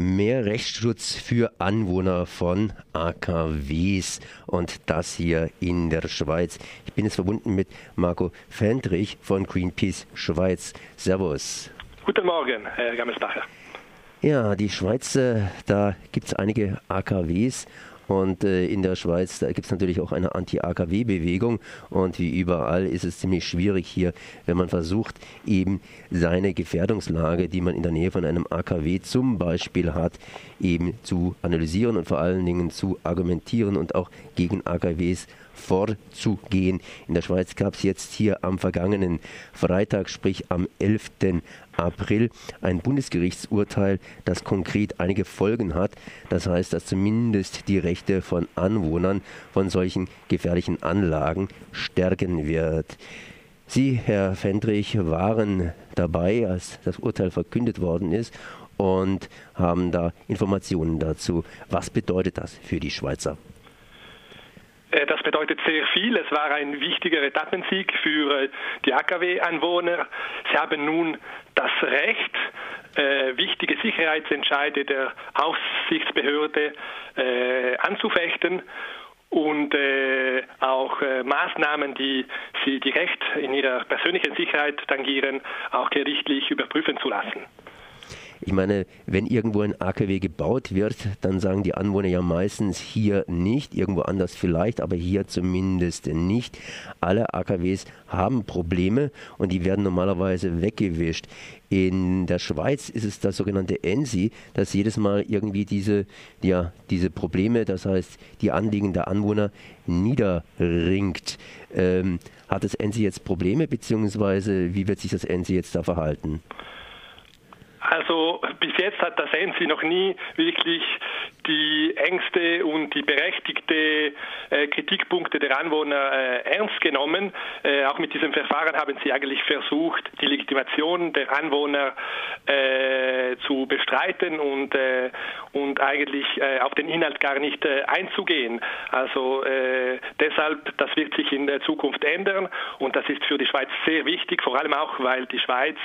mehr Rechtsschutz für Anwohner von AKWs und das hier in der Schweiz. Ich bin jetzt verbunden mit Marco Fendrich von Greenpeace Schweiz. Servus. Guten Morgen, Herr Gammelsbacher. Ja, die Schweiz, äh, da gibt es einige AKWs und äh, in der Schweiz, da gibt es natürlich auch eine Anti-AKW-Bewegung. Und wie überall ist es ziemlich schwierig hier, wenn man versucht, eben seine Gefährdungslage, die man in der Nähe von einem AKW zum Beispiel hat, eben zu analysieren und vor allen Dingen zu argumentieren und auch gegen AKWs vorzugehen. In der Schweiz gab es jetzt hier am vergangenen Freitag, sprich am 11. April, ein Bundesgerichtsurteil, das konkret einige Folgen hat. Das heißt, dass zumindest die Rechte von Anwohnern von solchen gefährlichen Anlagen stärken wird. Sie, Herr Fendrich, waren dabei, als das Urteil verkündet worden ist und haben da Informationen dazu. Was bedeutet das für die Schweizer? Äh, das bedeutet sehr viel. Es war ein wichtiger Etappensieg für äh, die AKW-Anwohner. Sie haben nun das Recht, äh, wichtige Sicherheitsentscheide der Aufsichtsbehörde anzufechten und auch Maßnahmen, die sie direkt in ihrer persönlichen Sicherheit tangieren, auch gerichtlich überprüfen zu lassen. Ich meine, wenn irgendwo ein AKW gebaut wird, dann sagen die Anwohner ja meistens hier nicht, irgendwo anders vielleicht, aber hier zumindest nicht. Alle AKWs haben Probleme und die werden normalerweise weggewischt. In der Schweiz ist es das sogenannte ENSI, das jedes Mal irgendwie diese, ja, diese Probleme, das heißt die Anliegen der Anwohner niederringt. Ähm, hat das ENSI jetzt Probleme, beziehungsweise wie wird sich das ENSI jetzt da verhalten? Also bis jetzt hat das ENSI noch nie wirklich die Ängste und die berechtigte äh, Kritikpunkte der Anwohner äh, ernst genommen. Äh, auch mit diesem Verfahren haben sie eigentlich versucht, die Legitimation der Anwohner äh, zu bestreiten und, äh, und eigentlich äh, auf den Inhalt gar nicht einzugehen. Also deshalb, das wird sich in der Zukunft ändern und das ist für die Schweiz sehr wichtig, vor allem auch, weil die Schweiz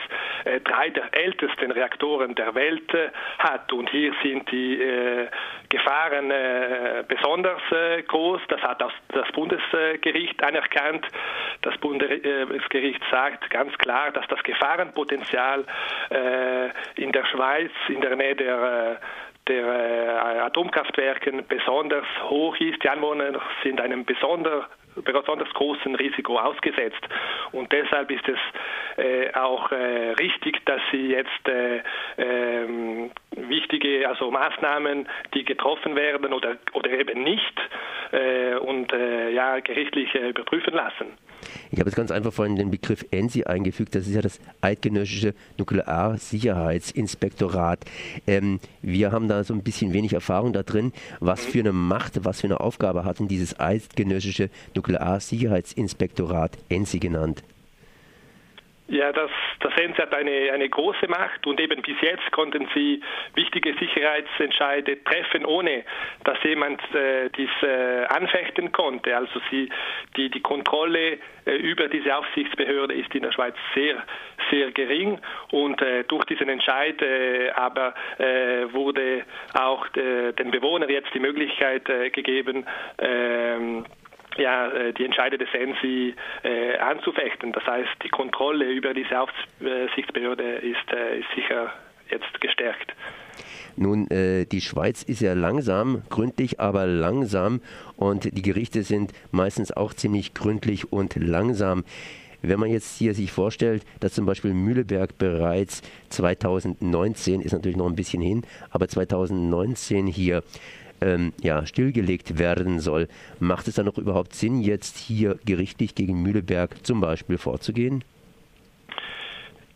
drei der ältesten Reaktoren der Welt hat und hier sind die Gefahren äh, besonders äh, groß. Das hat auch das Bundesgericht anerkannt. Das Bundesgericht sagt ganz klar, dass das Gefahrenpotenzial äh, in der Schweiz, in der Nähe der der äh, Atomkraftwerken besonders hoch ist. Die Anwohner sind einem besonder, besonders großen Risiko ausgesetzt. Und deshalb ist es äh, auch äh, richtig, dass sie jetzt äh, ähm, wichtige also Maßnahmen, die getroffen werden oder, oder eben nicht, äh, und äh, ja, gerichtlich überprüfen lassen. Ich habe jetzt ganz einfach vorhin den Begriff ENSI eingefügt. Das ist ja das Eidgenössische Nuklearsicherheitsinspektorat. Ähm, wir haben da so ein bisschen wenig Erfahrung da drin. Was für eine Macht, was für eine Aufgabe hat denn dieses Eidgenössische Nuklearsicherheitsinspektorat ENSI genannt? Ja, das, das ENSI hat eine, eine große Macht und eben bis jetzt konnten sie wichtige Sicherheitsentscheide treffen, ohne dass jemand äh, dies äh, anfechten konnte. Also sie, die, die Kontrolle äh, über diese Aufsichtsbehörde ist in der Schweiz sehr, sehr gering und äh, durch diesen Entscheid äh, aber äh, wurde auch den Bewohnern jetzt die Möglichkeit gegeben, ähm, ja, äh, die Entscheide des ENSI äh, anzufechten. Das heißt, die Kontrolle über diese Aufsichtsbehörde ist, äh, ist sicher jetzt gestärkt. Nun, äh, die Schweiz ist ja langsam, gründlich, aber langsam und die Gerichte sind meistens auch ziemlich gründlich und langsam. Wenn man jetzt hier sich vorstellt, dass zum Beispiel Mühleberg bereits 2019, ist natürlich noch ein bisschen hin, aber 2019 hier ähm, ja, stillgelegt werden soll. Macht es dann noch überhaupt Sinn, jetzt hier gerichtlich gegen Mühleberg zum Beispiel vorzugehen?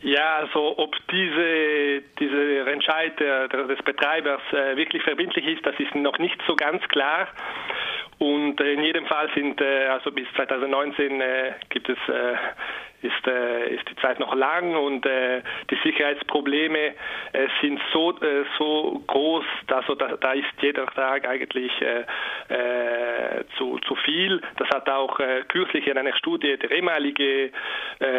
Ja, also ob diese, dieser Entscheid des Betreibers äh, wirklich verbindlich ist, das ist noch nicht so ganz klar. Und in jedem Fall sind, also bis 2019 gibt es ist, äh, ist die Zeit noch lang und äh, die Sicherheitsprobleme äh, sind so, äh, so groß, also da, da ist jeder Tag eigentlich äh, äh, zu, zu viel. Das hat auch kürzlich in einer Studie der ehemalige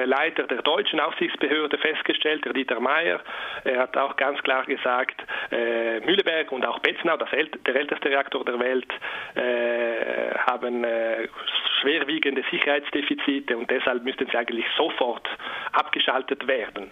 Leiter der deutschen Aufsichtsbehörde festgestellt, der Dieter Mayer. Er hat auch ganz klar gesagt, Mühleberg und auch Betznau, ält der älteste Reaktor der Welt, haben schwerwiegende Sicherheitsdefizite und deshalb müssten sie eigentlich sofort abgeschaltet werden.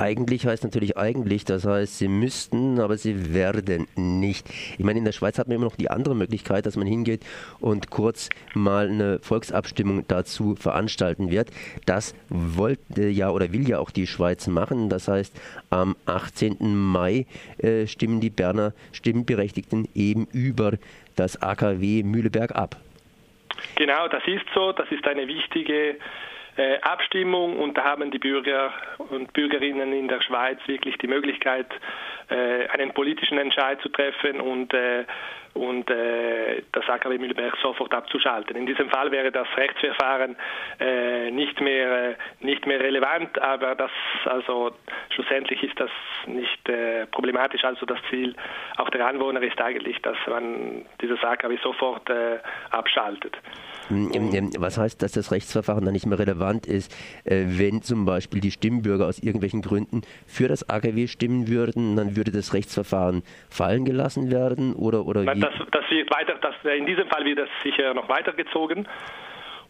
Eigentlich heißt natürlich eigentlich, das heißt, sie müssten, aber sie werden nicht. Ich meine, in der Schweiz hat man immer noch die andere Möglichkeit, dass man hingeht und kurz mal eine Volksabstimmung dazu veranstalten wird. Das wollte ja oder will ja auch die Schweiz machen. Das heißt, am 18. Mai äh, stimmen die Berner Stimmberechtigten eben über das AKW Mühleberg ab. Genau, das ist so. Das ist eine wichtige äh, Abstimmung und da haben die Bürger und Bürgerinnen in der Schweiz wirklich die Möglichkeit, einen politischen Entscheid zu treffen und, äh, und äh, das AKW Mühlberg sofort abzuschalten. In diesem Fall wäre das Rechtsverfahren äh, nicht, mehr, äh, nicht mehr relevant, aber das, also, schlussendlich ist das nicht äh, problematisch. Also das Ziel auch der Anwohner ist eigentlich, dass man dieses AKW sofort äh, abschaltet. Hm, ähm, was heißt, dass das Rechtsverfahren dann nicht mehr relevant ist, äh, wenn zum Beispiel die Stimmbürger aus irgendwelchen Gründen für das AKW stimmen würden, dann würde das Rechtsverfahren fallen gelassen werden oder, oder wie? Das, das wird weiter, das, in diesem Fall wird das sicher noch weitergezogen.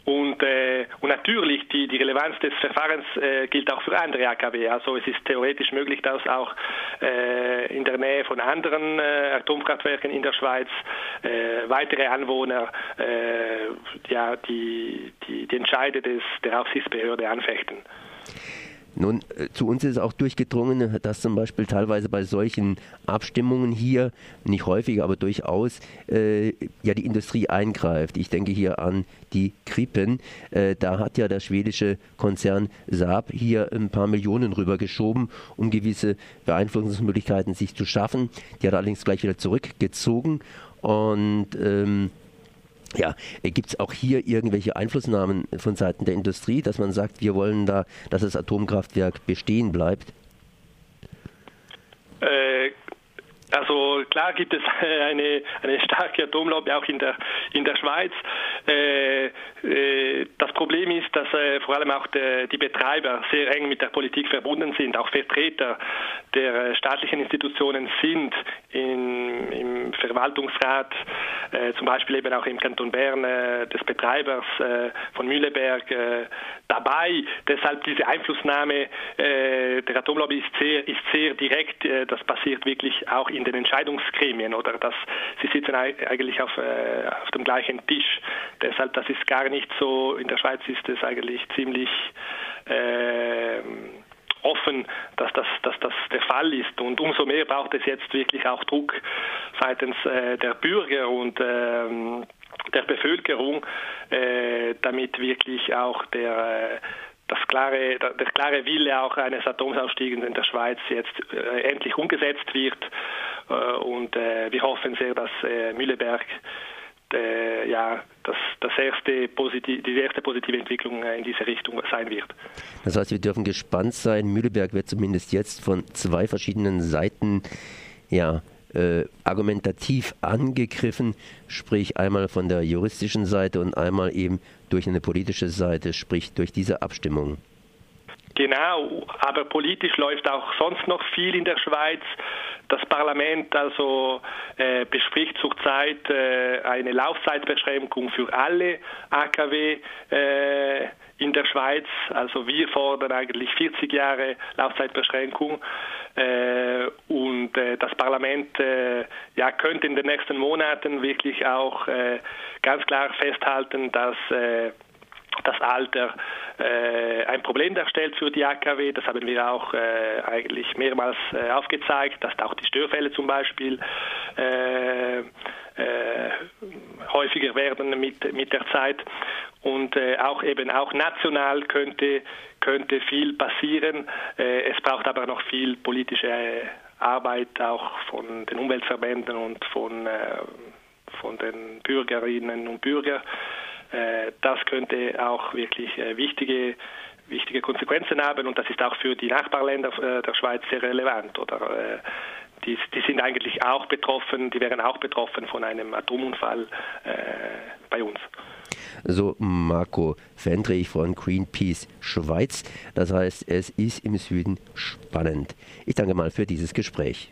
Und, äh, und natürlich, die, die Relevanz des Verfahrens äh, gilt auch für andere AKW. Also es ist theoretisch möglich, dass auch äh, in der Nähe von anderen äh, Atomkraftwerken in der Schweiz äh, weitere Anwohner äh, ja, die, die, die Entscheide des, der Aufsichtsbehörde anfechten. Nun, äh, zu uns ist auch durchgedrungen, dass zum Beispiel teilweise bei solchen Abstimmungen hier, nicht häufig, aber durchaus, äh, ja die Industrie eingreift. Ich denke hier an die Krippen. Äh, da hat ja der schwedische Konzern Saab hier ein paar Millionen rübergeschoben, um gewisse Beeinflussungsmöglichkeiten sich zu schaffen. Die hat allerdings gleich wieder zurückgezogen und ähm, ja, gibt es auch hier irgendwelche Einflussnahmen von Seiten der Industrie, dass man sagt, wir wollen da, dass das Atomkraftwerk bestehen bleibt? Äh, also klar gibt es eine, eine starke Atomlobby auch in der, in der Schweiz. Äh, äh, das Problem ist, dass äh, vor allem auch de, die Betreiber sehr eng mit der Politik verbunden sind, auch Vertreter der äh, staatlichen Institutionen sind in, Verwaltungsrat, äh, zum Beispiel eben auch im Kanton Bern äh, des Betreibers von Mühleberg dabei. Deshalb diese Einflussnahme der Atomlobby ist sehr, ist sehr direkt. das passiert wirklich auch in den Entscheidungsgremien oder dass sie sitzen eigentlich auf, auf dem gleichen Tisch. Deshalb, das ist gar nicht so, in der Schweiz ist es eigentlich ziemlich äh, offen, dass das, dass das der Fall ist. Und umso mehr braucht es jetzt wirklich auch Druck seitens äh, der Bürger und äh, der Bevölkerung, äh, damit wirklich auch der äh, das klare, der klare Wille auch eines Atomausstiegs in der Schweiz jetzt äh, endlich umgesetzt wird. Äh, und äh, wir hoffen sehr, dass äh, Mühleberg äh, ja, das, das erste positiv, die erste positive Entwicklung äh, in diese Richtung sein wird. Das heißt, wir dürfen gespannt sein. Mühleberg wird zumindest jetzt von zwei verschiedenen Seiten ja, äh, argumentativ angegriffen, sprich einmal von der juristischen Seite und einmal eben durch eine politische Seite, sprich durch diese Abstimmung. Genau, aber politisch läuft auch sonst noch viel in der Schweiz. Das Parlament also äh, bespricht zurzeit äh, eine Laufzeitbeschränkung für alle AKW äh, in der Schweiz. Also wir fordern eigentlich 40 Jahre Laufzeitbeschränkung äh, und äh, das Parlament äh, ja, könnte in den nächsten Monaten wirklich auch ganz klar festhalten, dass das Alter äh, ein Problem darstellt für die AKW. Das haben wir auch äh, eigentlich mehrmals äh, aufgezeigt, dass auch die Störfälle zum Beispiel äh, äh, häufiger werden mit, mit der Zeit. Und äh, auch eben auch national könnte, könnte viel passieren. es braucht aber noch viel politische Arbeit auch von den Umweltverbänden und von von den Bürgerinnen und Bürgern. Äh, das könnte auch wirklich äh, wichtige wichtige Konsequenzen haben und das ist auch für die Nachbarländer äh, der Schweiz sehr relevant. Oder die, die, sind eigentlich auch betroffen, die wären auch betroffen von einem Atomunfall bei uns. So Marco Fendrich von Greenpeace Schweiz. Das heißt, es ist im Süden spannend. Ich danke mal für dieses Gespräch.